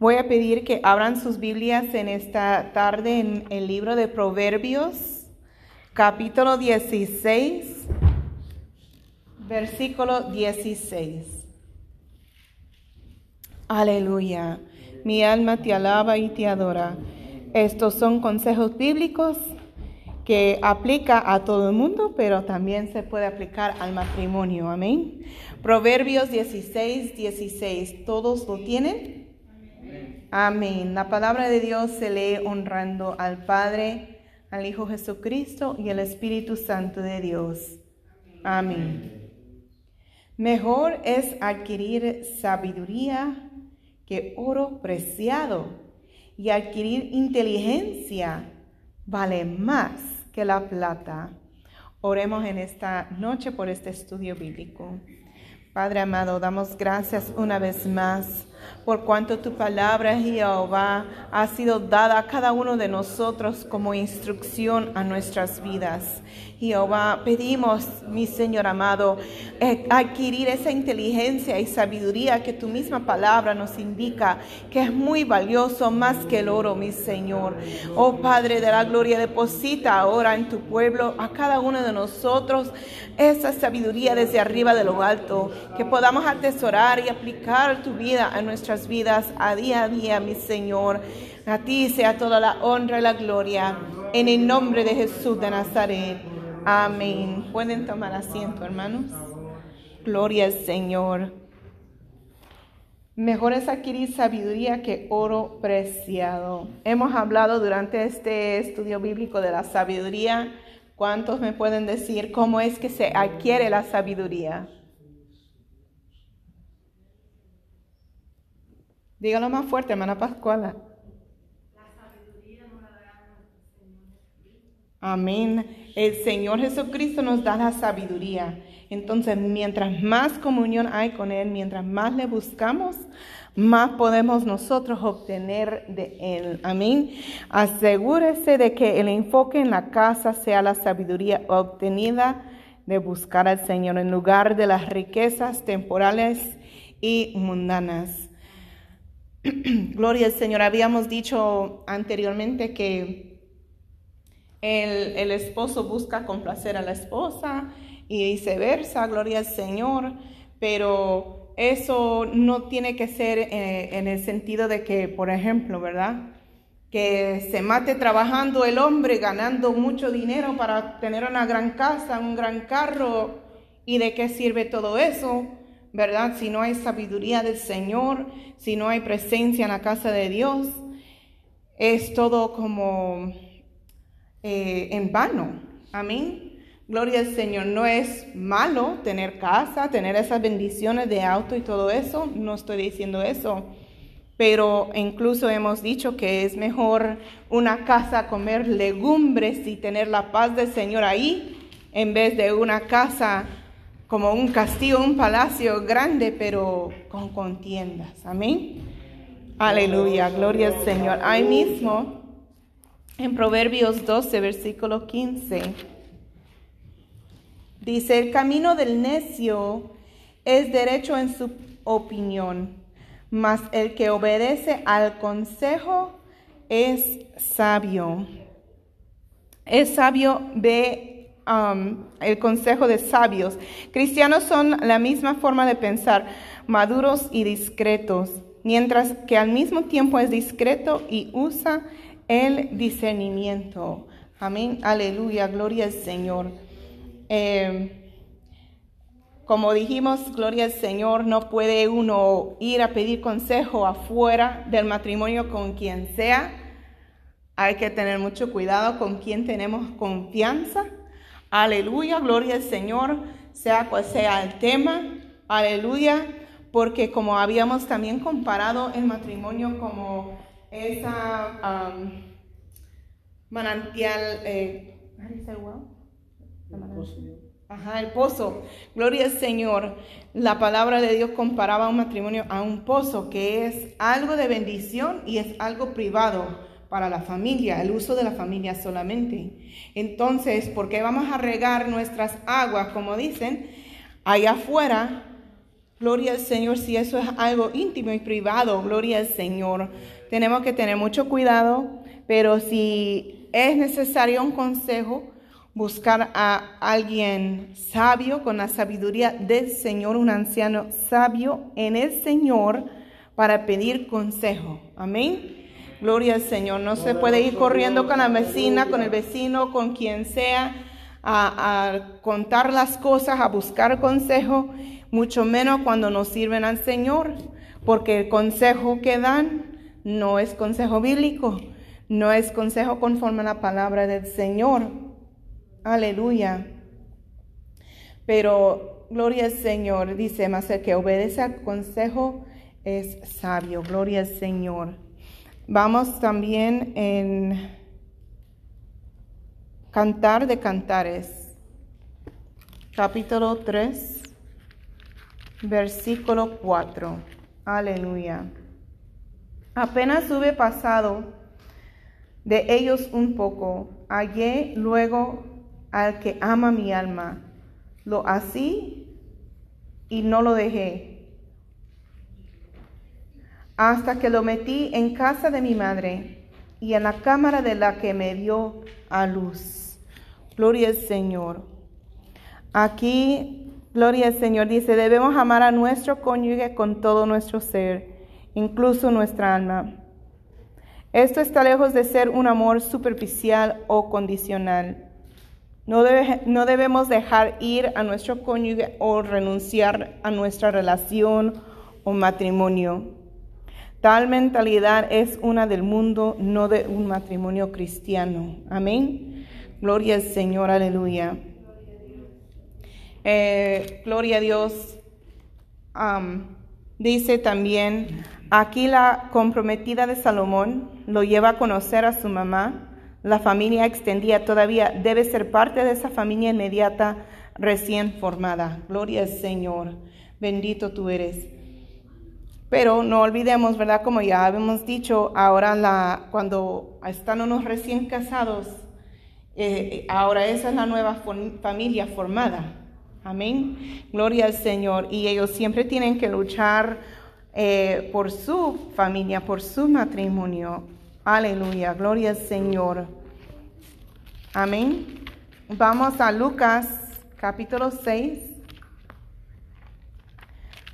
Voy a pedir que abran sus Biblias en esta tarde en el libro de Proverbios, capítulo 16, versículo 16. Aleluya. Mi alma te alaba y te adora. Estos son consejos bíblicos que aplica a todo el mundo, pero también se puede aplicar al matrimonio. Amén. Proverbios 16, 16. ¿Todos lo tienen? Amén. La palabra de Dios se lee honrando al Padre, al Hijo Jesucristo y al Espíritu Santo de Dios. Amén. Mejor es adquirir sabiduría que oro preciado y adquirir inteligencia vale más que la plata. Oremos en esta noche por este estudio bíblico. Padre amado, damos gracias una vez más por cuanto tu palabra, Jehová, ha sido dada a cada uno de nosotros como instrucción a nuestras vidas. Jehová, pedimos, mi Señor amado, eh, adquirir esa inteligencia y sabiduría que tu misma palabra nos indica, que es muy valioso más que el oro, mi Señor. Oh Padre de la gloria, deposita ahora en tu pueblo, a cada uno de nosotros, esa sabiduría desde arriba de lo alto, que podamos atesorar y aplicar tu vida a nuestras vidas a día a día, mi Señor. A ti sea toda la honra y la gloria. En el nombre de Jesús de Nazaret. Amén. Pueden tomar asiento, hermanos. Gloria al Señor. Mejor es adquirir sabiduría que oro preciado. Hemos hablado durante este estudio bíblico de la sabiduría. ¿Cuántos me pueden decir cómo es que se adquiere la sabiduría? Dígalo más fuerte, hermana Pascuala. Amén. El Señor Jesucristo nos da la sabiduría. Entonces, mientras más comunión hay con Él, mientras más le buscamos, más podemos nosotros obtener de Él. Amén. Asegúrese de que el enfoque en la casa sea la sabiduría obtenida de buscar al Señor en lugar de las riquezas temporales y mundanas. Gloria al Señor. Habíamos dicho anteriormente que el, esposo busca complacer a la esposa y viceversa, gloria al Señor, pero eso no tiene que ser eh, en el sentido de que, por ejemplo, ¿verdad? Que se mate trabajando el hombre, ganando mucho dinero para tener una gran casa, un gran carro, ¿y de qué sirve todo eso? ¿Verdad? Si no hay sabiduría del Señor, si no hay presencia en la casa de Dios, es todo como eh, en vano. Amén. Gloria al Señor. No es malo tener casa, tener esas bendiciones de auto y todo eso. No estoy diciendo eso. Pero incluso hemos dicho que es mejor una casa comer legumbres y tener la paz del Señor ahí en vez de una casa como un castillo, un palacio grande, pero con contiendas. Amén. Aleluya, gloria al Señor. Ahí mismo en Proverbios 12, versículo 15. Dice, el camino del necio es derecho en su opinión, mas el que obedece al consejo es sabio. Es sabio ve um, el consejo de sabios. Cristianos son la misma forma de pensar, maduros y discretos, mientras que al mismo tiempo es discreto y usa el discernimiento. Amén, aleluya, gloria al Señor. Eh, como dijimos, gloria al Señor, no puede uno ir a pedir consejo afuera del matrimonio con quien sea. Hay que tener mucho cuidado con quien tenemos confianza. Aleluya, gloria al Señor, sea cual sea el tema. Aleluya, porque como habíamos también comparado el matrimonio como esa manantial, eh, Ajá, el pozo. Gloria al Señor. La palabra de Dios comparaba un matrimonio a un pozo, que es algo de bendición y es algo privado para la familia, el uso de la familia solamente. Entonces, ¿por qué vamos a regar nuestras aguas, como dicen, allá afuera Gloria al Señor, si eso es algo íntimo y privado, gloria al Señor. Tenemos que tener mucho cuidado, pero si es necesario un consejo, buscar a alguien sabio con la sabiduría del Señor, un anciano sabio en el Señor para pedir consejo. Amén. Gloria al Señor. No se puede ir corriendo con la vecina, con el vecino, con quien sea, a, a contar las cosas, a buscar consejo, mucho menos cuando nos sirven al Señor, porque el consejo que dan no es consejo bíblico, no es consejo conforme a la palabra del Señor. Aleluya. Pero gloria al Señor, dice más el que obedece al consejo es sabio. Gloria al Señor. Vamos también en Cantar de Cantares, capítulo 3, versículo 4. Aleluya. Apenas hube pasado de ellos un poco, hallé luego al que ama mi alma. Lo así y no lo dejé. Hasta que lo metí en casa de mi madre y en la cámara de la que me dio a luz. Gloria al Señor. Aquí, gloria al Señor, dice, debemos amar a nuestro cónyuge con todo nuestro ser, incluso nuestra alma. Esto está lejos de ser un amor superficial o condicional. No, no debemos dejar ir a nuestro cónyuge o renunciar a nuestra relación o matrimonio. Tal mentalidad es una del mundo, no de un matrimonio cristiano. Amén. Gloria al Señor, aleluya. Eh, gloria a Dios. Dice también, aquí la comprometida de Salomón lo lleva a conocer a su mamá la familia extendida todavía debe ser parte de esa familia inmediata recién formada. Gloria al Señor. Bendito tú eres. Pero no olvidemos, ¿verdad? Como ya habíamos dicho, ahora la, cuando están unos recién casados, eh, ahora esa es la nueva familia formada. Amén. Gloria al Señor. Y ellos siempre tienen que luchar eh, por su familia, por su matrimonio. Aleluya, gloria al Señor. Amén. Vamos a Lucas capítulo 6,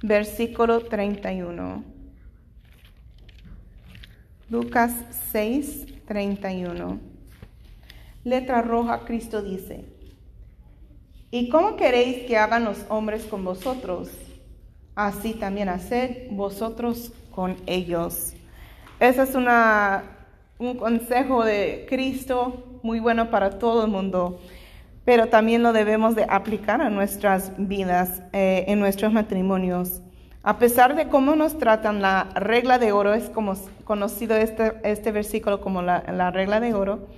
versículo 31. Lucas 6, 31. Letra roja, Cristo dice, ¿y cómo queréis que hagan los hombres con vosotros? Así también haced vosotros con ellos. Esa es una un consejo de Cristo muy bueno para todo el mundo, pero también lo debemos de aplicar a nuestras vidas, eh, en nuestros matrimonios. A pesar de cómo nos tratan, la regla de oro es como conocido este, este versículo como la, la regla de oro.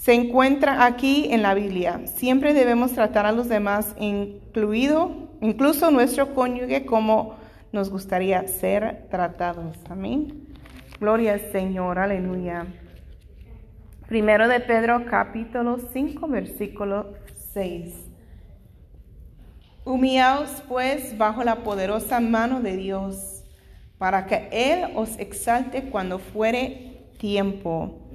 Se encuentra aquí en la Biblia. Siempre debemos tratar a los demás, incluido, incluso nuestro cónyuge, como nos gustaría ser tratados. Amén. Gloria al Señor, aleluya. Primero de Pedro capítulo 5 versículo 6. Humillaos pues bajo la poderosa mano de Dios, para que Él os exalte cuando fuere tiempo.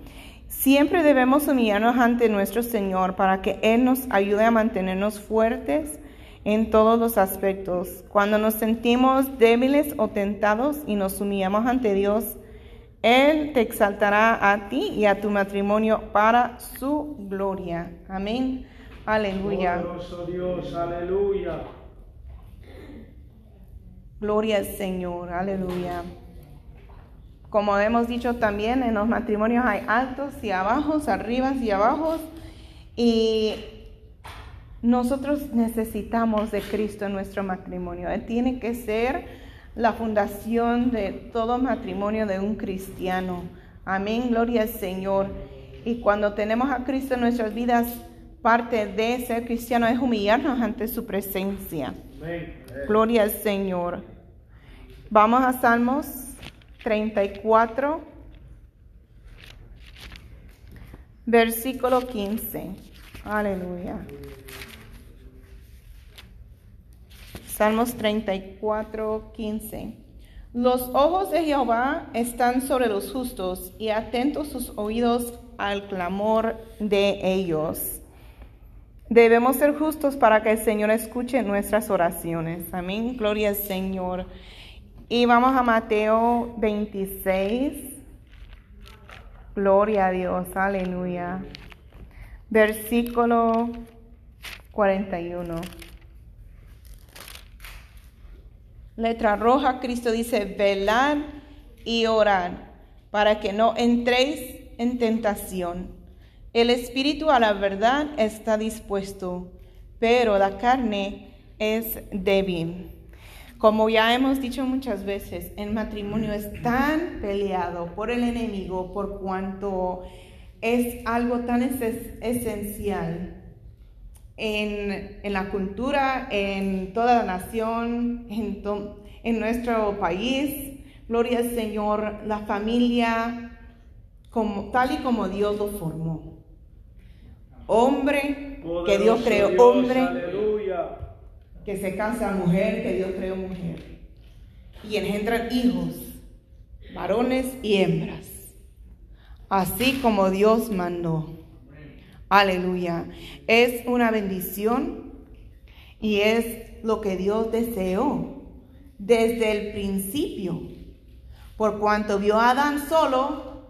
Siempre debemos humillarnos ante nuestro Señor para que Él nos ayude a mantenernos fuertes en todos los aspectos. Cuando nos sentimos débiles o tentados y nos humillamos ante Dios, él te exaltará a ti y a tu matrimonio para su gloria. Amén. Aleluya. Dios, aleluya. Gloria al Señor, aleluya. Como hemos dicho también, en los matrimonios hay altos y bajos, arriba y abajo. Y nosotros necesitamos de Cristo en nuestro matrimonio. Él tiene que ser la fundación de todo matrimonio de un cristiano. Amén, gloria al Señor. Y cuando tenemos a Cristo en nuestras vidas, parte de ser cristiano es humillarnos ante su presencia. Gloria al Señor. Vamos a Salmos 34, versículo 15. Aleluya. Salmos 34, 15. Los ojos de Jehová están sobre los justos y atentos sus oídos al clamor de ellos. Debemos ser justos para que el Señor escuche nuestras oraciones. Amén. Gloria al Señor. Y vamos a Mateo 26. Gloria a Dios. Aleluya. Versículo 41. Letra roja, Cristo dice, velad y orad para que no entréis en tentación. El espíritu a la verdad está dispuesto, pero la carne es débil. Como ya hemos dicho muchas veces, el matrimonio es tan peleado por el enemigo por cuanto es algo tan esencial en, la cultura, en toda la nación, en, en nuestro país. Gloria al Señor, la familia como, tal y como Dios lo formó. Hombre, que Dios creó hombre, que se casa mujer, que Dios creó mujer. Y engendran hijos, varones y hembras, así como Dios mandó. Aleluya. Es una bendición y es lo que Dios deseó desde el principio. Por cuanto vio a Adán solo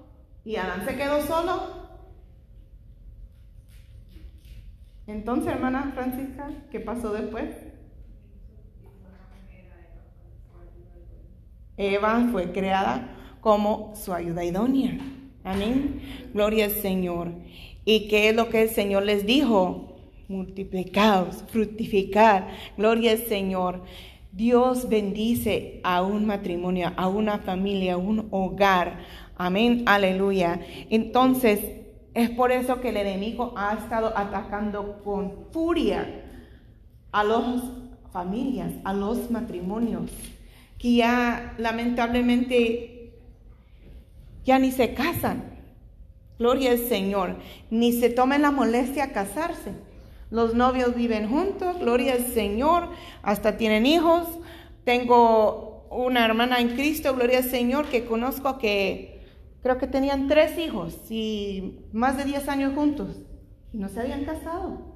y Adán se quedó solo. Entonces, hermana Francisca, ¿qué pasó después? Eva fue creada como su ayuda idónea. Amén. Gloria al Señor. ¿Y qué es lo que el Señor les dijo? Multiplicaos, fructificar. Gloria al Señor. Dios bendice a un matrimonio, a una familia, a un hogar. Amén, aleluya. Entonces, es por eso que el enemigo ha estado atacando con furia a las familias, a los matrimonios, que ya lamentablemente ya ni se casan. Gloria al Señor. Ni se tomen la molestia a casarse. Los novios viven juntos, gloria al Señor, hasta tienen hijos. Tengo una hermana en Cristo, gloria al Señor, que conozco que creo que tenían tres hijos y más de diez años juntos y no se habían casado.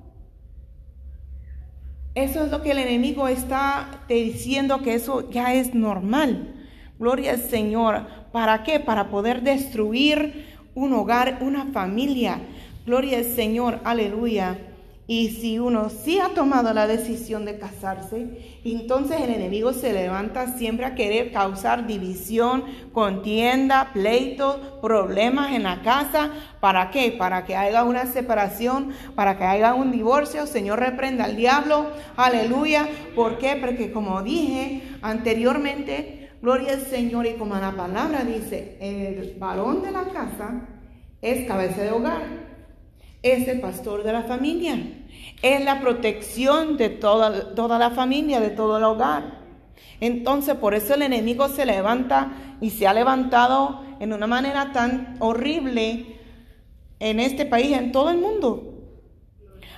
Eso es lo que el enemigo está diciendo que eso ya es normal. Gloria al Señor. ¿Para qué? Para poder destruir un hogar, una familia. Gloria al Señor, aleluya. Y si uno sí ha tomado la decisión de casarse, entonces el enemigo se levanta siempre a querer causar división, contienda, pleito, problemas en la casa. ¿Para qué? Para que haya una separación, para que haya un divorcio. Señor, reprenda al diablo. Aleluya. ¿Por qué? Porque como dije anteriormente, Gloria al Señor y como la palabra dice, el varón de la casa es cabeza de hogar, es el pastor de la familia, es la protección de toda, toda la familia, de todo el hogar. Entonces por eso el enemigo se levanta y se ha levantado en una manera tan horrible en este país, en todo el mundo.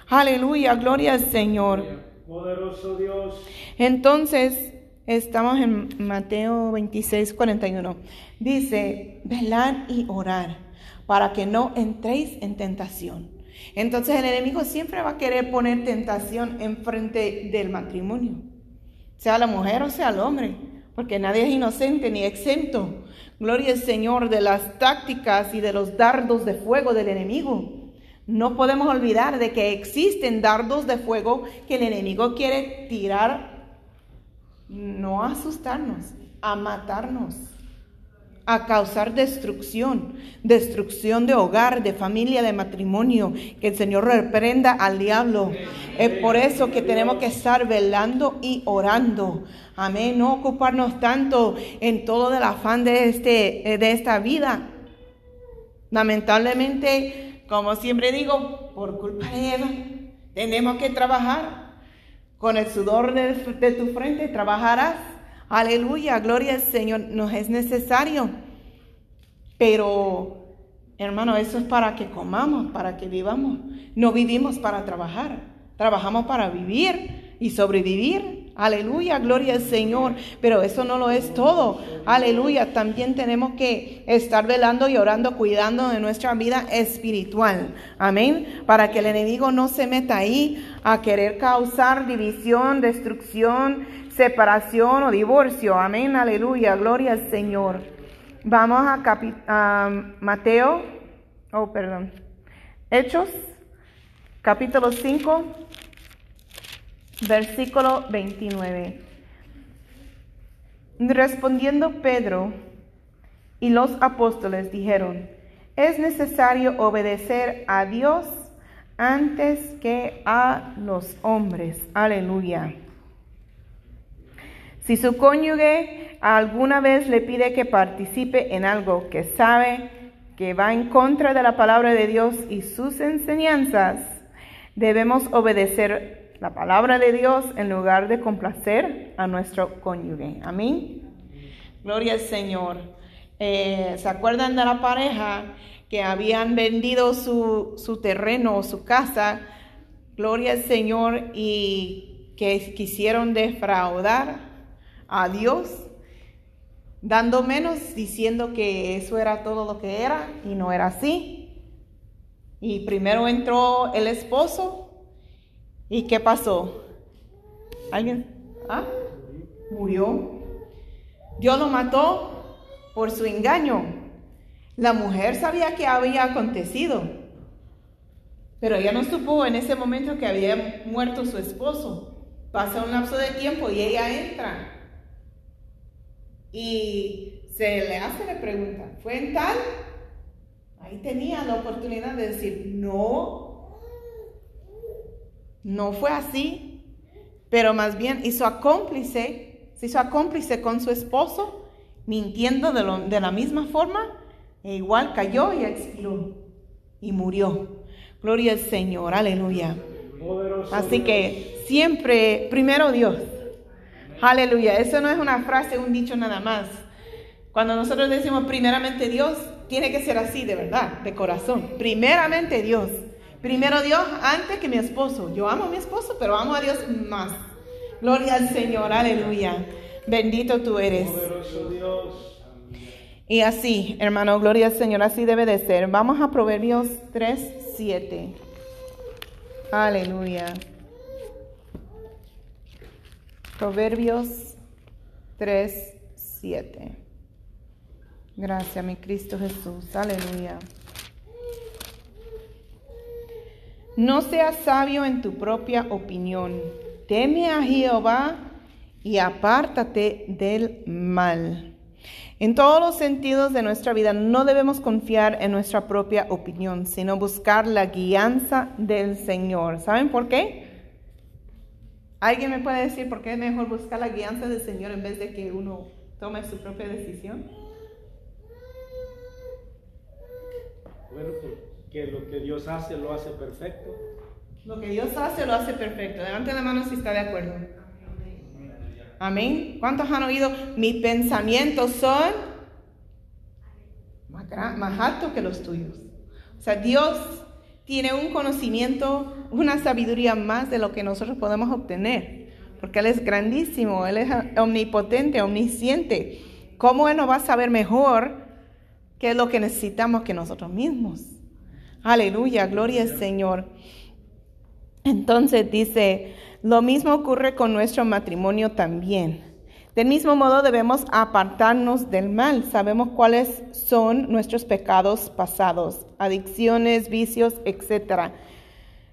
Aleluya, gloria al Señor. Poderoso Dios. Entonces, Estamos en Mateo 26, 41. Dice, velar y orar para que no entréis en tentación. Entonces el enemigo siempre va a querer poner tentación enfrente del matrimonio, sea la mujer o sea el hombre, porque nadie es inocente ni exento. Gloria al Señor de las tácticas y de los dardos de fuego del enemigo. No podemos olvidar de que existen dardos de fuego que el enemigo quiere tirar no asustarnos, a matarnos, a causar destrucción, destrucción de hogar, de familia, de matrimonio. Que el Señor reprenda al diablo. Es por eso que tenemos que estar velando y orando. Amén. No ocuparnos tanto en todo el afán de, este, de esta vida. Lamentablemente, como siempre digo, por culpa de Eva, tenemos que trabajar con el sudor de, tu frente trabajarás. Aleluya, gloria al Señor. Nos es necesario. Pero, hermano, eso es para que comamos, para que vivamos. No vivimos para trabajar. Trabajamos para vivir y sobrevivir. Aleluya, gloria al Señor. Pero eso no lo es todo. Aleluya. También tenemos que estar velando y orando, cuidando de nuestra vida espiritual. Amén. Para que el enemigo no se meta ahí a querer causar división, destrucción, separación o divorcio. Amén. Aleluya. Gloria al Señor. Vamos a, Mateo. Oh, perdón. Hechos. Capítulo 5 versículo 29. Respondiendo Pedro y los apóstoles dijeron, es necesario obedecer a Dios antes que a los hombres. Aleluya. Si su cónyuge alguna vez le pide que participe en algo que sabe que va en contra de la palabra de Dios y sus enseñanzas, debemos obedecer la palabra de Dios en lugar de complacer a nuestro cónyuge. Amén. Gloria al Señor. Eh, ¿Se acuerdan de la pareja que habían vendido su, su terreno o su casa? Gloria al Señor y que quisieron defraudar a Dios, dando menos, diciendo que eso era todo lo que era y no era así. Y primero entró el esposo ¿Y qué pasó? ¿Alguien? ¿Ah? Murió. Dios lo mató por su engaño. La mujer sabía que había acontecido, pero ella no supo en ese momento que había muerto su esposo. Pasa un lapso de tiempo y ella entra y se le hace la pregunta, ¿fue en tal? Ahí tenía la oportunidad de decir, no, no fue así, pero más bien hizo acómplice, se hizo acómplice con su esposo, mintiendo de, de la misma forma, e igual cayó y expiró y murió. Gloria al Señor, aleluya. Así que siempre, primero Dios. Aleluya. Eso no es una frase, un dicho nada más. Cuando nosotros decimos primeramente Dios, tiene que ser así de verdad, de corazón. Primeramente Dios. Primero Dios antes que mi esposo. Yo amo a mi esposo, pero amo a Dios más. Gloria al Señor, aleluya. Bendito tú eres. Y así, hermano, gloria al Señor, así debe de ser. Vamos a Proverbios 3, 7. Aleluya. Proverbios 3, 7. Gracias, mi Cristo Jesús. Aleluya. No seas sabio en tu propia opinión. Teme a Jehová y apártate del mal. En todos los sentidos de nuestra vida no debemos confiar en nuestra propia opinión, sino buscar la guianza del Señor. ¿Saben por qué? ¿Alguien me puede decir por qué es mejor buscar la guianza del Señor en vez de que uno tome su propia decisión? Bueno, pues que lo que Dios hace lo hace perfecto. Lo que Dios hace lo hace perfecto. Levante la mano si está de acuerdo. Amén. ¿Cuántos han oído? Mis pensamientos son más, más altos que los tuyos. O sea, Dios tiene un conocimiento, una sabiduría más de lo que nosotros podemos obtener. Porque Él es grandísimo, Él es omnipotente, omnisciente. ¿Cómo Él nos va a saber mejor qué es lo que necesitamos que nosotros mismos? Aleluya, gloria al Señor. Entonces dice, lo mismo ocurre con nuestro matrimonio también. Del mismo modo debemos apartarnos del mal. Sabemos cuáles son nuestros pecados pasados, adicciones, vicios, etc.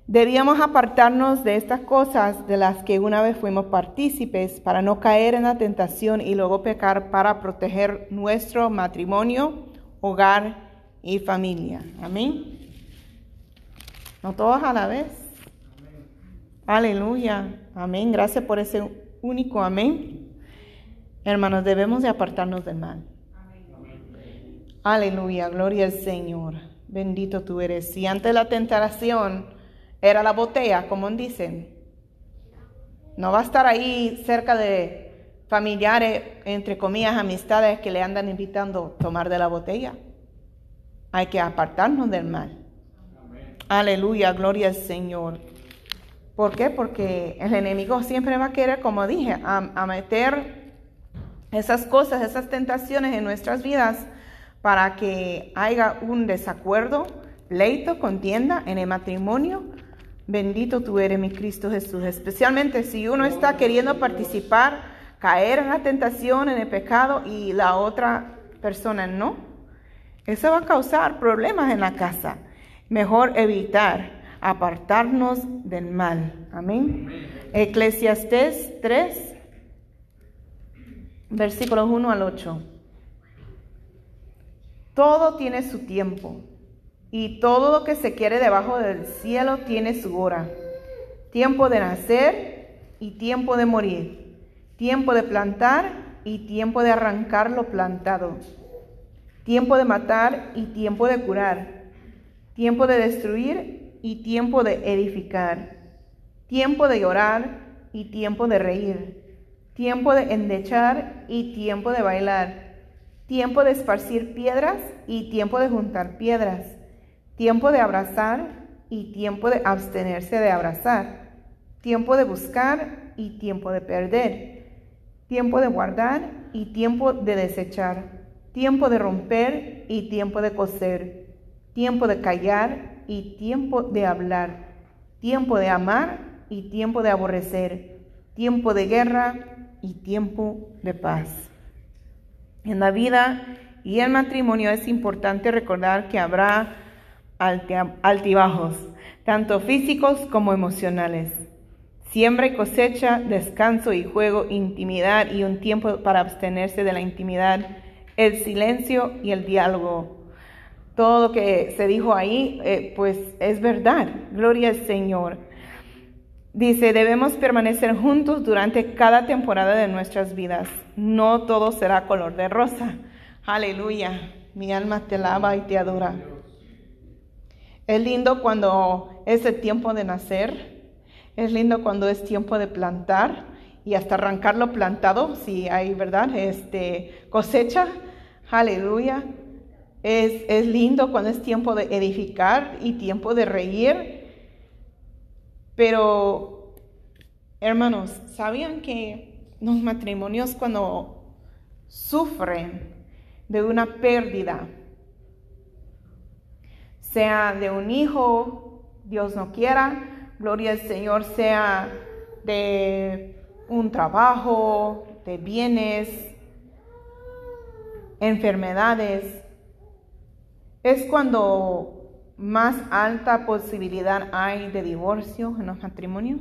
Debíamos apartarnos de estas cosas de las que una vez fuimos partícipes para no caer en la tentación y luego pecar para proteger nuestro matrimonio, hogar y familia. Amén. No todos a la vez. Aleluya. Amén. Gracias por ese único amén. Hermanos, debemos de apartarnos del mal. Aleluya. Gloria al Señor. Bendito tú eres. Si antes la tentación era la botella, como dicen, no va a estar ahí cerca de familiares, entre comillas, amistades que le andan invitando a tomar de la botella. Hay que apartarnos del mal. Aleluya, gloria al Señor. ¿Por qué? Porque el enemigo siempre va a querer, como dije, a, meter esas cosas, esas tentaciones en nuestras vidas para que haya un desacuerdo, pleito, contienda en el matrimonio. Bendito tú eres, mi Cristo Jesús. Especialmente si uno está queriendo participar, caer en la tentación, en el pecado y la otra persona no. Eso va a causar problemas en la casa. Mejor evitar, apartarnos del mal. Amén. Eclesiastés 3, versículos 1 al 8. Todo tiene su tiempo y todo lo que se quiere debajo del cielo tiene su hora. Tiempo de nacer y tiempo de morir. Tiempo de plantar y tiempo de arrancar lo plantado. Tiempo de matar y tiempo de curar. Tiempo de destruir y tiempo de edificar. Tiempo de llorar y tiempo de reír. Tiempo de endechar y tiempo de bailar. Tiempo de esparcir piedras y tiempo de juntar piedras tiempo de abrazar y tiempo de abstenerse de abrazar, tiempo de buscar y tiempo de perder, tiempo de guardar y tiempo de desechar, tiempo de romper y tiempo de coser, tiempo de callar y tiempo de hablar, tiempo de amar y tiempo de aborrecer, tiempo de guerra y tiempo de paz. En la vida y el matrimonio es importante recordar que habrá altibajos, tanto físicos como emocionales. Siembra y cosecha, descanso y juego, intimidad y un tiempo para abstenerse de la intimidad, el silencio y el diálogo. Todo lo que se dijo ahí, eh, pues es verdad. Gloria al Señor. Dice, debemos permanecer juntos durante cada temporada de nuestras vidas. No todo será color de rosa. Aleluya. Mi alma te alaba y te adora. Es lindo cuando es el tiempo de nacer, es lindo cuando es tiempo de plantar y hasta arrancar lo plantado, si hay, ¿verdad? Este, cosecha, aleluya. Es, es lindo cuando es tiempo de edificar y tiempo de reír. Pero, hermanos, ¿sabían que los matrimonios cuando sufren de una pérdida, sea de un hijo, Dios no quiera, gloria al Señor, sea de un trabajo, de bienes, enfermedades, es cuando más alta posibilidad hay de divorcio en los matrimonios.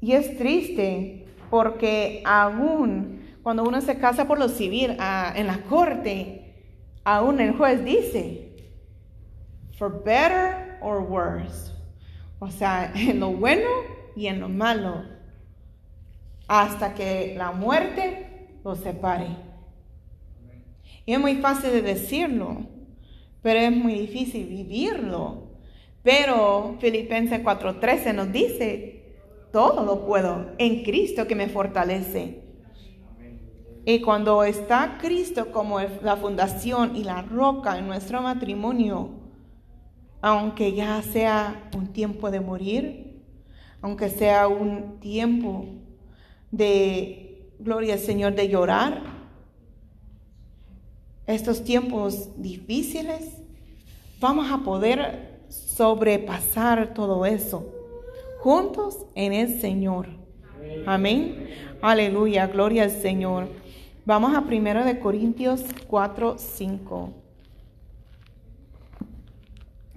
Y es triste porque aún cuando uno se casa por lo civil ah, en la corte, aún el juez dice, for better or worse. O sea, en lo bueno y en lo malo. Hasta que la muerte los separe. Y es muy fácil de decirlo, pero es muy difícil vivirlo. Pero Filipenses 4:13 nos dice, todo lo puedo en Cristo que me fortalece. Y cuando está Cristo como la fundación y la roca en nuestro matrimonio, aunque ya sea un tiempo de morir, aunque sea un tiempo de, gloria al Señor, de llorar, estos tiempos difíciles, vamos a poder sobrepasar todo eso juntos en el Señor. Amén. Aleluya, gloria al Señor. Vamos a 1 de Corintios 4, 5.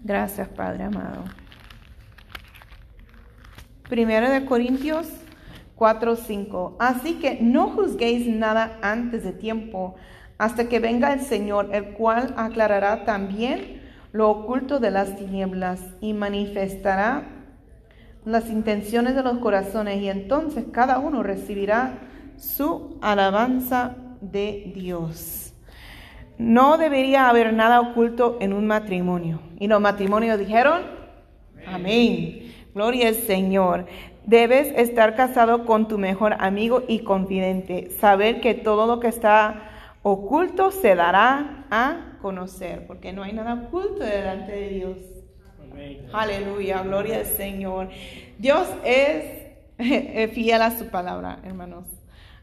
Gracias, Padre amado. 1 de Corintios 4, 5. Así que no juzguéis nada antes de tiempo, hasta que venga el Señor, el cual aclarará también lo oculto de las tinieblas y manifestará las intenciones de los corazones, y entonces cada uno recibirá su alabanza de Dios. No debería haber nada oculto en un matrimonio. Y los matrimonios dijeron, amén. Gloria al Señor. Debes estar casado con tu mejor amigo y confidente. Saber que todo lo que está oculto se dará a conocer, porque no hay nada oculto delante de Dios. Aleluya, gloria al Señor. Dios es fiel a su palabra, hermanos.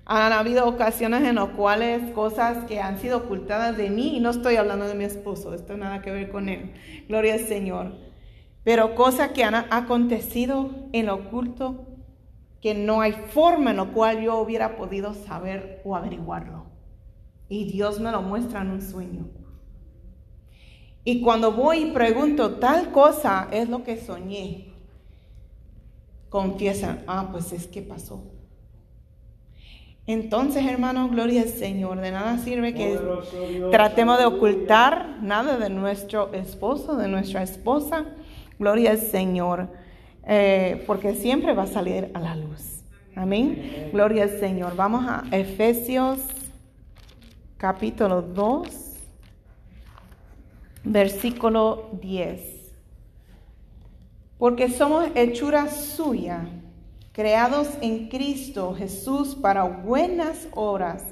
Han habido ocasiones en las cuales cosas que han sido ocultadas de mí, y no estoy hablando de mi esposo, esto nada que ver con él, gloria al Señor, pero cosas que han acontecido en lo oculto que no hay forma en la cual yo hubiera podido saber o averiguarlo. Y Dios me lo muestra en un sueño. Y cuando voy y pregunto, tal cosa es lo que soñé, confiesan, ah, pues es que pasó. Entonces, hermano, gloria al Señor. De nada sirve que tratemos de ocultar nada de nuestro esposo, de nuestra esposa. Gloria al Señor. Eh, porque siempre va a salir a la luz. Amén. Gloria al Señor. Vamos a Efesios capítulo 2, versículo 10. Porque somos hechura suya creados en Cristo Jesús para buenas obras,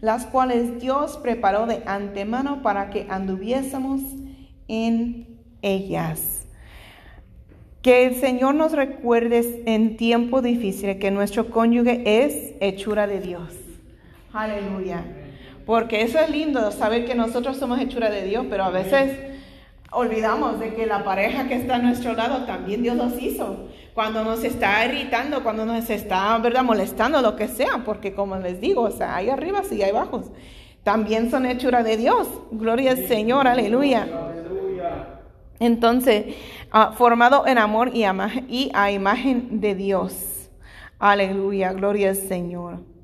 las cuales Dios preparó de antemano para que anduviésemos en ellas. Que el Señor nos recuerde en tiempo difícil que nuestro cónyuge es hechura de Dios. Aleluya. Porque eso es lindo, saber que nosotros somos hechura de Dios, pero a veces olvidamos de que la pareja que está a nuestro lado también Dios los hizo. Cuando nos está irritando, cuando nos está, ¿verdad?, molestando, lo que sea, porque como les digo, o sea, hay arriba y hay bajos. También son hechura de Dios. Gloria al Señor, aleluya. Entonces, ah, formado en amor y a imagen de Dios. Aleluya, gloria al Señor.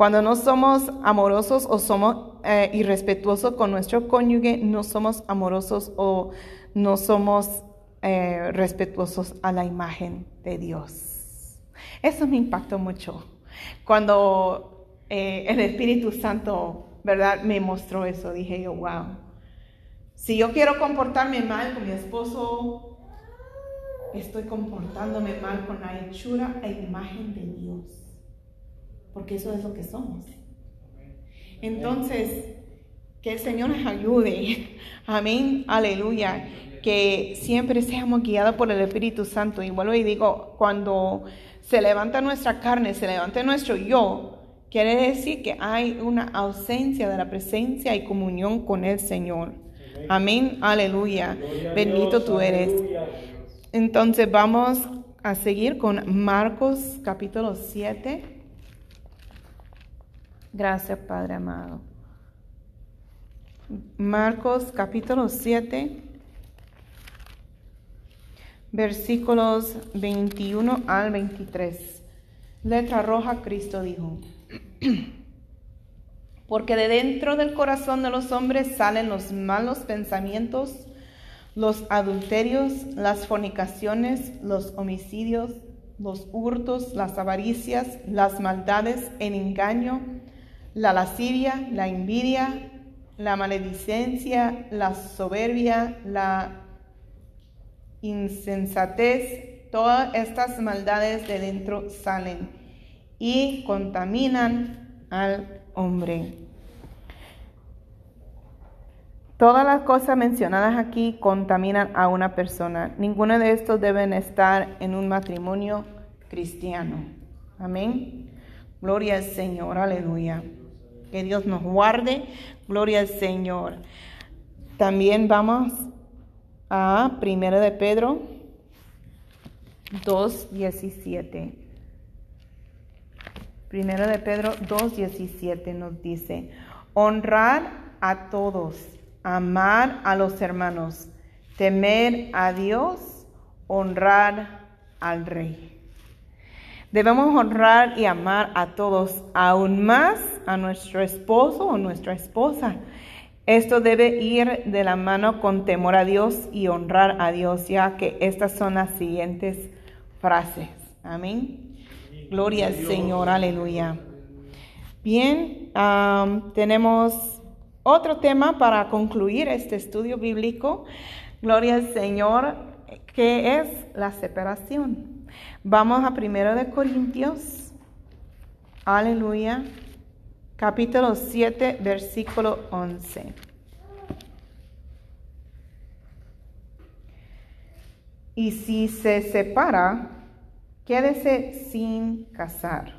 Cuando no somos amorosos o somos eh, irrespetuosos con nuestro cónyuge, no somos amorosos o no somos eh, respetuosos a la imagen de Dios. Eso me impactó mucho. Cuando eh, el Espíritu Santo, ¿verdad?, me mostró eso, dije yo, wow. Si yo quiero comportarme mal con mi esposo, estoy comportándome mal con la hechura e imagen de Dios porque eso es lo que somos. Entonces, que el Señor nos ayude. Amén, aleluya. Que siempre seamos guiados por el Espíritu Santo. Y vuelvo y digo, cuando se levanta nuestra carne, se levanta nuestro yo, quiere decir que hay una ausencia de la presencia y comunión con el Señor. Amén, aleluya. Bendito tú eres. Entonces vamos a seguir con Marcos capítulo 7. Gracias, Padre amado. Marcos capítulo 7, versículos 21 al 23. Letra roja, Cristo dijo. Porque de dentro del corazón de los hombres salen los malos pensamientos, los adulterios, las fornicaciones, los homicidios, los hurtos, las avaricias, las maldades, el engaño la lascivia, la envidia, la maledicencia, la soberbia, la insensatez, todas estas maldades de dentro salen y contaminan al hombre. Todas las cosas mencionadas aquí contaminan a una persona. Ninguno de estos deben estar en un matrimonio cristiano. Amén. Gloria al Señor, aleluya. Que Dios nos guarde. Gloria al Señor. También vamos a Primero de Pedro 2.17. Primero de Pedro 2.17 nos dice, honrar a todos, amar a los hermanos, temer a Dios, honrar al rey. Debemos honrar y amar a todos, aún más a nuestro esposo o nuestra esposa. Esto debe ir de la mano con temor a Dios y honrar a Dios, ya que estas son las siguientes frases. Amén. Gloria al Señor, aleluya. Bien, tenemos otro tema para concluir este estudio bíblico. Gloria al Señor, que es la separación. Vamos a primero de Corintios. Aleluya. Capítulo 7, versículo 11. Y si se separa, quédese sin casar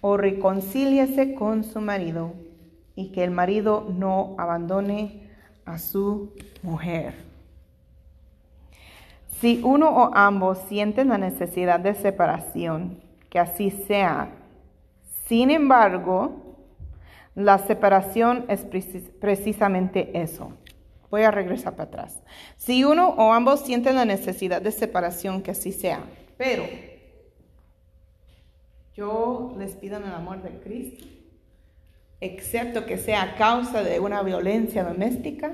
o reconcíliese con su marido y que el marido no abandone a su mujer. Si uno o ambos sienten la necesidad de separación, que así sea. Sin embargo, la separación es precisamente eso. Voy a regresar para atrás. Si uno o ambos sienten la necesidad de separación, que así sea. Pero yo les pido en el amor de Cristo excepto que sea a causa de una violencia doméstica,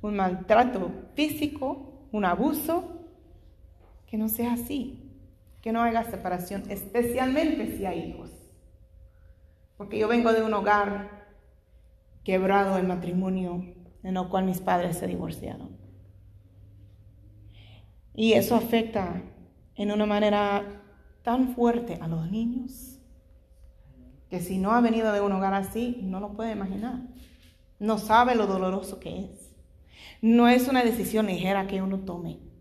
un maltrato físico, un abuso, que no sea así, que no haya separación, especialmente si hay hijos. Porque yo vengo de un hogar quebrado en matrimonio, en el cual mis padres se divorciaron. Y eso afecta en una manera tan fuerte a los niños que si no ha venido de un hogar así, no lo puede imaginar. No sabe lo doloroso que es. No es una decisión ligera que uno tome.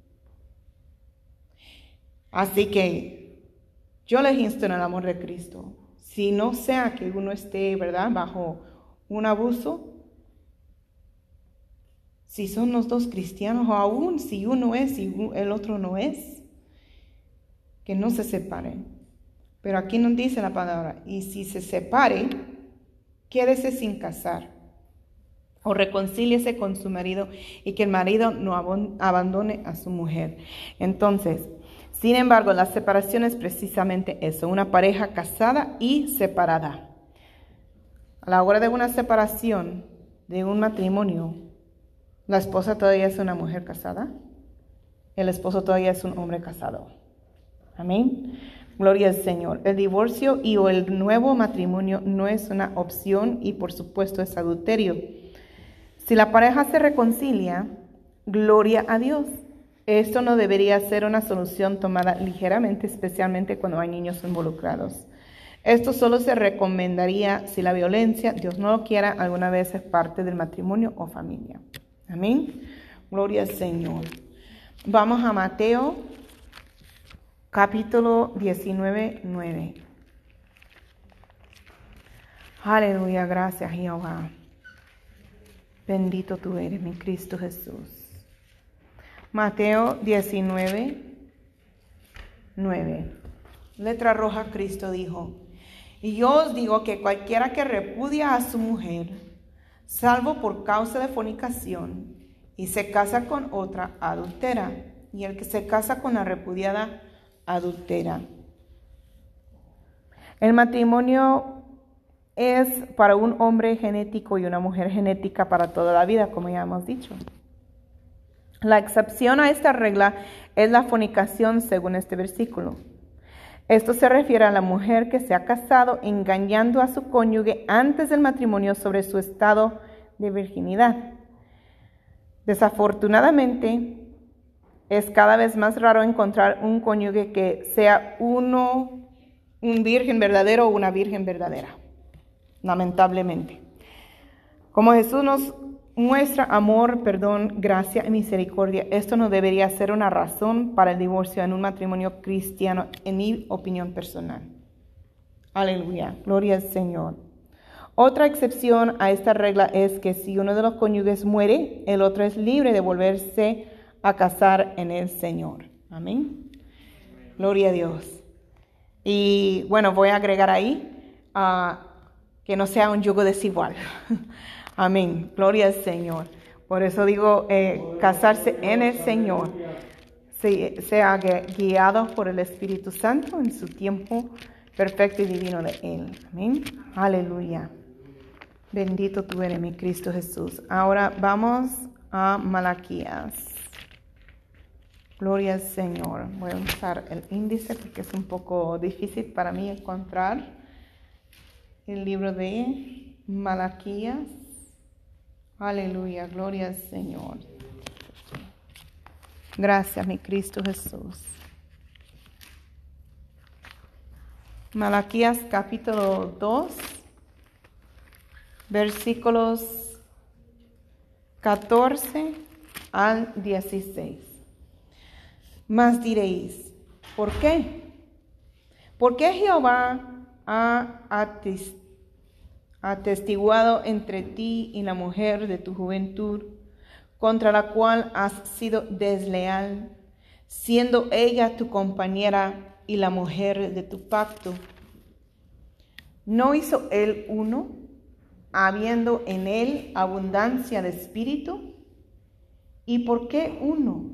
Así que yo les insto en el amor de Cristo. Si no sea que uno esté, ¿verdad?, bajo un abuso, si son los dos cristianos o aún si uno es y el otro no es, que no se separen. Pero aquí nos dice la palabra, y si se separe, quédese sin casar o reconcíliese con su marido y que el marido no abandone a su mujer. Entonces, sin embargo, la separación es precisamente eso, una pareja casada y separada. A la hora de una separación, de un matrimonio, la esposa todavía es una mujer casada, el esposo todavía es un hombre casado. Amén. Gloria al Señor. El divorcio y o el nuevo matrimonio no es una opción y por supuesto es adulterio. Si la pareja se reconcilia, gloria a Dios. Esto no debería ser una solución tomada ligeramente, especialmente cuando hay niños involucrados. Esto solo se recomendaría si la violencia, Dios no lo quiera, alguna vez es parte del matrimonio o familia. Amén. Gloria al Señor. Vamos a Mateo capítulo 19, 9. Aleluya, gracias Jehová. Bendito tú eres, mi Cristo Jesús. Mateo 19, 9. Letra roja, Cristo dijo, y yo os digo que cualquiera que repudia a su mujer, salvo por causa de fornicación, y se casa con otra, adultera, y el que se casa con la repudiada, adultera. El matrimonio es para un hombre genético y una mujer genética para toda la vida, como ya hemos dicho. La excepción a esta regla es la fornicación según este versículo. Esto se refiere a la mujer que se ha casado engañando a su cónyuge antes del matrimonio sobre su estado de virginidad. Desafortunadamente, es cada vez más raro encontrar un cónyuge que sea uno, un virgen verdadero o una virgen verdadera, lamentablemente. Como Jesús nos muestra amor, perdón, gracia y misericordia, esto no debería ser una razón para el divorcio en un matrimonio cristiano, en mi opinión personal. Aleluya, gloria al Señor. Otra excepción a esta regla es que si uno de los cónyuges muere, el otro es libre de volverse a casar en el Señor. Amén. Gloria a Dios. Y bueno, voy a agregar ahí ah, que no sea un yugo desigual. Amén. Gloria al Señor. Por eso digo, eh, casarse en el Señor. sea guiado por el Espíritu Santo en su tiempo perfecto y divino de Él. Amén. Aleluya. Bendito tú eres mi Cristo Jesús. Ahora vamos a Malaquías. Gloria al Señor. Voy a usar el índice porque es un poco difícil para mí encontrar el libro de Malaquías. Aleluya, gloria al Señor. Gracias, mi Cristo Jesús. Malaquías capítulo 2, versículos 14 al 16. Mas diréis, ¿por qué? ¿Por qué Jehová ha atestiguado entre ti y la mujer de tu juventud, contra la cual has sido desleal, siendo ella tu compañera y la mujer de tu pacto? ¿No hizo él uno, habiendo en él abundancia de espíritu? ¿Y por qué uno?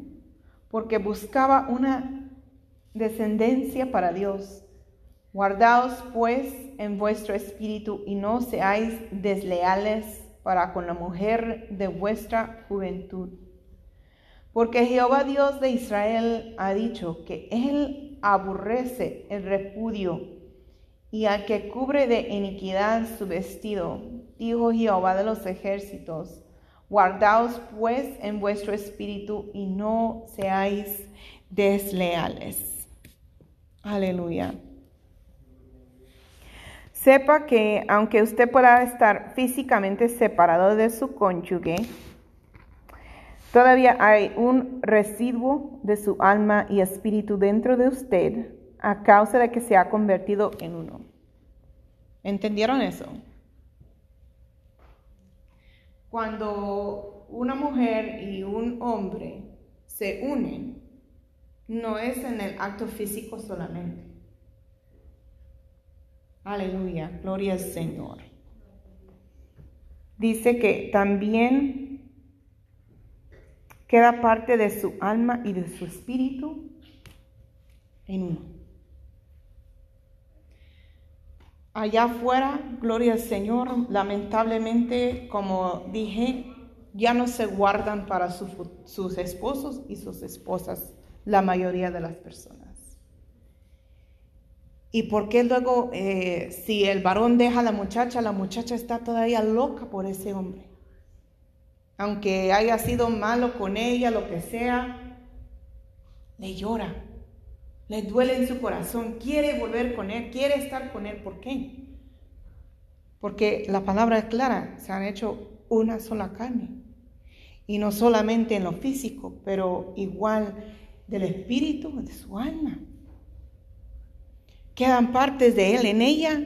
Porque buscaba una descendencia para Dios. Guardaos pues en vuestro espíritu y no seáis desleales para con la mujer de vuestra juventud. Porque Jehová Dios de Israel ha dicho que Él aborrece el repudio y al que cubre de iniquidad su vestido, dijo Jehová de los ejércitos. Guardaos pues en vuestro espíritu y no seáis desleales. Aleluya. Sepa que aunque usted pueda estar físicamente separado de su cónyuge, todavía hay un residuo de su alma y espíritu dentro de usted a causa de que se ha convertido en uno. ¿Entendieron eso? Cuando una mujer y un hombre se unen, no es en el acto físico solamente. Aleluya, gloria al Señor. Dice que también queda parte de su alma y de su espíritu en uno. allá afuera, gloria al Señor, lamentablemente, como dije, ya no se guardan para sus esposos y sus esposas la mayoría de las personas. ¿Y por qué luego, eh, si el varón deja a la muchacha, la muchacha está todavía loca por ese hombre? Aunque haya sido malo con ella, lo que sea, le llora le duele en su corazón, quiere volver con Él, quiere estar con Él. ¿Por qué? Porque la palabra es clara, se han hecho una sola carne. Y no solamente en lo físico, pero igual del espíritu, de su alma. Quedan partes de Él en ella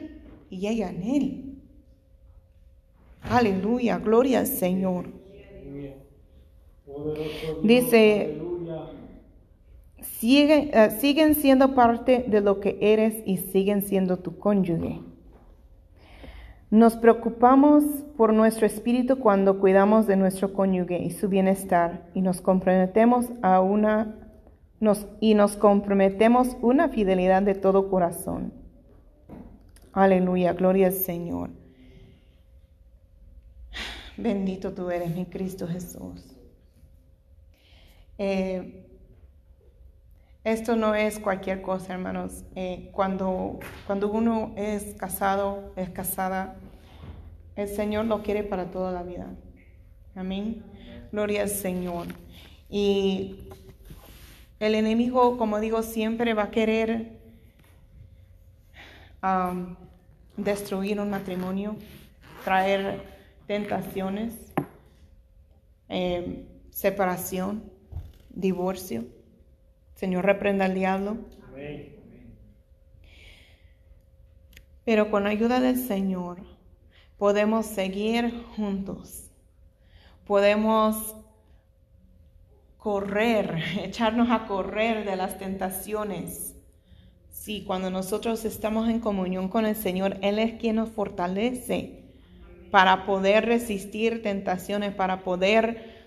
y ella en Él. Aleluya, gloria al Señor. Dice siguen, eh, siguen siendo parte de lo que eres y siguen siendo tu cónyuge. Nos preocupamos por nuestro espíritu cuando cuidamos de nuestro cónyuge y su bienestar y nos comprometemos a una y nos comprometemos una fidelidad de todo corazón. Aleluya, gloria al Señor. Bendito tú eres, mi Cristo Jesús. Eh, esto no es cualquier cosa, hermanos. Eh, cuando, cuando uno es casado, es casada, el Señor lo quiere para toda la vida. Amén. Gloria al Señor. Y el enemigo, como digo, siempre va a querer um, destruir un matrimonio, traer tentaciones, eh, separación, divorcio. Señor reprenda al diablo. Pero con la ayuda del Señor podemos seguir juntos. Podemos correr, echarnos a correr de las tentaciones. Sí, cuando nosotros estamos en comunión con el Señor, Él es quien nos fortalece para poder resistir tentaciones, para poder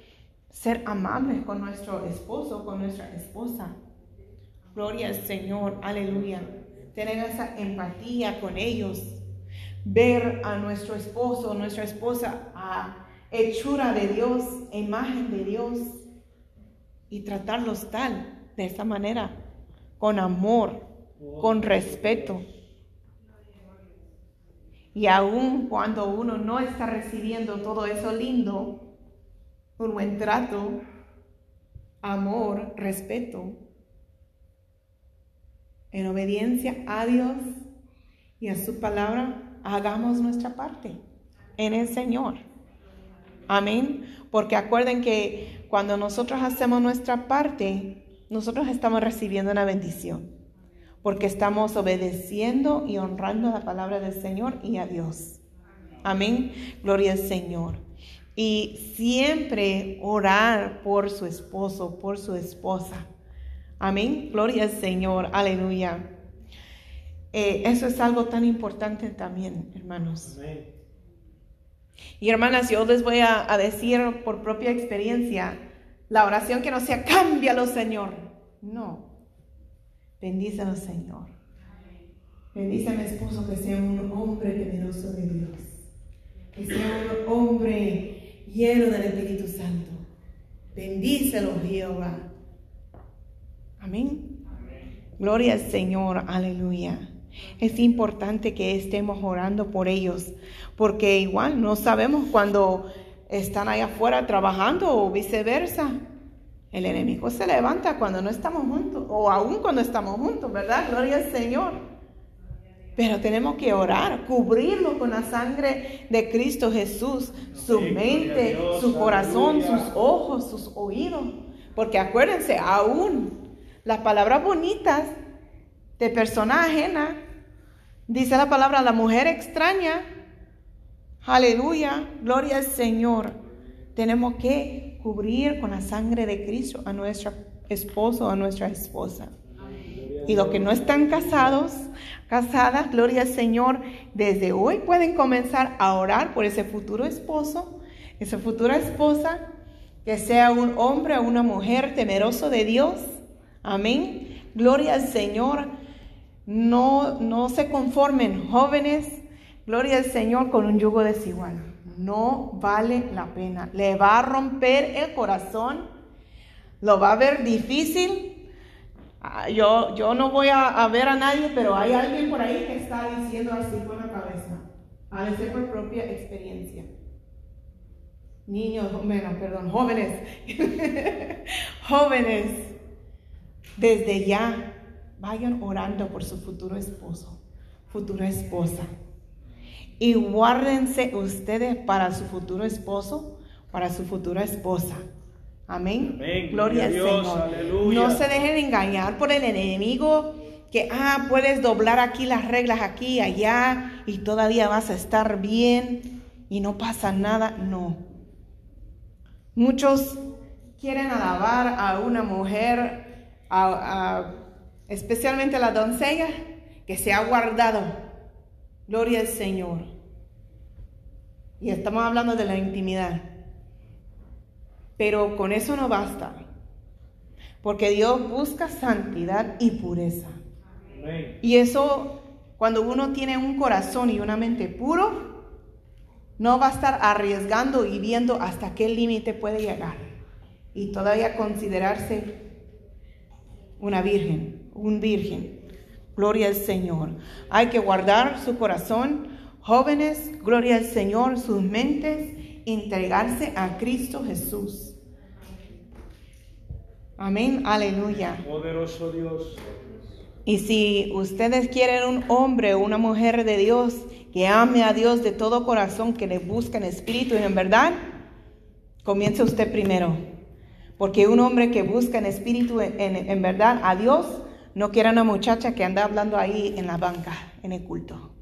ser amables con nuestro esposo, con nuestra esposa. Gloria al Señor, aleluya. Tener esa empatía con ellos. Ver a nuestro esposo, nuestra esposa, a hechura de Dios, imagen de Dios. Y tratarlos tal, de esa manera, con amor, con respeto. Y aun cuando uno no está recibiendo todo eso lindo, un buen trato, amor, respeto, en obediencia a Dios y a su palabra, hagamos nuestra parte en el Señor. Amén. Porque acuerden que cuando nosotros hacemos nuestra parte, nosotros estamos recibiendo una bendición, porque estamos obedeciendo y honrando la palabra del Señor y a Dios. Amén. Gloria al Señor. Y siempre orar por su esposo, por su esposa. Amén. Gloria al Señor. Aleluya. Eh, eso es algo tan importante también, hermanos. Y hermanas, yo les voy a, a, decir por propia experiencia, la oración que no sea, cámbialo, Señor. No. Bendícelo, Señor. Bendice a mi esposo que sea un hombre temeroso de Dios. Que sea un hombre lleno del Espíritu Santo. Bendícelo, Jehová. Amén. Gloria al Señor. Aleluya. Es importante que estemos orando por ellos, porque igual no sabemos cuando están allá afuera trabajando o viceversa. El enemigo se levanta cuando no estamos juntos, o aún cuando estamos juntos, ¿verdad? Gloria al Señor. Pero tenemos que orar, cubrirlo con la sangre de Cristo Jesús, su mente, su corazón, sus ojos, sus oídos. Porque acuérdense, aún las palabras bonitas de persona ajena, dice la palabra, la mujer extraña, aleluya, gloria al Señor. Tenemos que cubrir con la sangre de Cristo a nuestro esposo, a nuestra esposa. Y los que no están casados, casadas, gloria al Señor, desde hoy pueden comenzar a orar por ese futuro esposo, esa futura esposa, que sea un hombre o una mujer temeroso de Dios. Amén. Gloria al Señor. No, no se conformen jóvenes, gloria al Señor, con un yugo desigual. No vale la pena. Le va a romper el corazón. Lo va a ver difícil. Yo, yo no voy a, ver a nadie, pero hay alguien por ahí que está diciendo así con la cabeza. A veces por propia experiencia. Niños, bueno, perdón, jóvenes. jóvenes. Desde ya vayan orando por su futuro esposo, futura esposa. Y guárdense ustedes para su futuro esposo, para su futura esposa. Amén. Amén. Gloria al Dios, Señor. aleluya. No se dejen engañar por el enemigo que, ah, puedes doblar aquí las reglas aquí y allá y todavía vas a estar bien y no pasa nada. No. Muchos quieren alabar a una mujer, a, a especialmente la doncella que se ha guardado. Gloria al Señor. Y estamos hablando de la intimidad. Pero con eso no basta. Porque Dios busca santidad y pureza. Amén. Y eso, cuando uno tiene un corazón y una mente puro, no va a estar arriesgando y viendo hasta qué límite puede llegar. Y todavía considerarse una virgen, un virgen. Gloria al Señor. Hay que guardar su corazón, jóvenes, gloria al Señor, sus mentes, entregarse a Cristo Jesús. Amén, aleluya. Poderoso Dios. Y si ustedes quieren un hombre o una mujer de Dios que ame a Dios de todo corazón, que le busque en espíritu y en verdad, comience usted primero. Porque un hombre que busca en espíritu, en, en- en verdad, a Dios, no quiere una muchacha que anda hablando ahí en la banca, en el culto.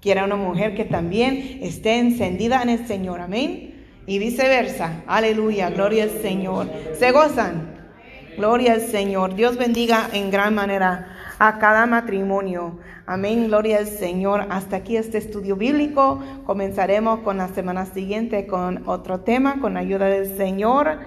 Quiere una mujer que también esté encendida en el Señor. Amén. Y viceversa. Aleluya. Gloria al Señor. ¿Se gozan? Gloria al Señor. Dios bendiga en gran manera a cada matrimonio. Amén. Gloria al Señor. Hasta aquí este estudio bíblico. Comenzaremos con la semana siguiente con otro tema, con ayuda del Señor.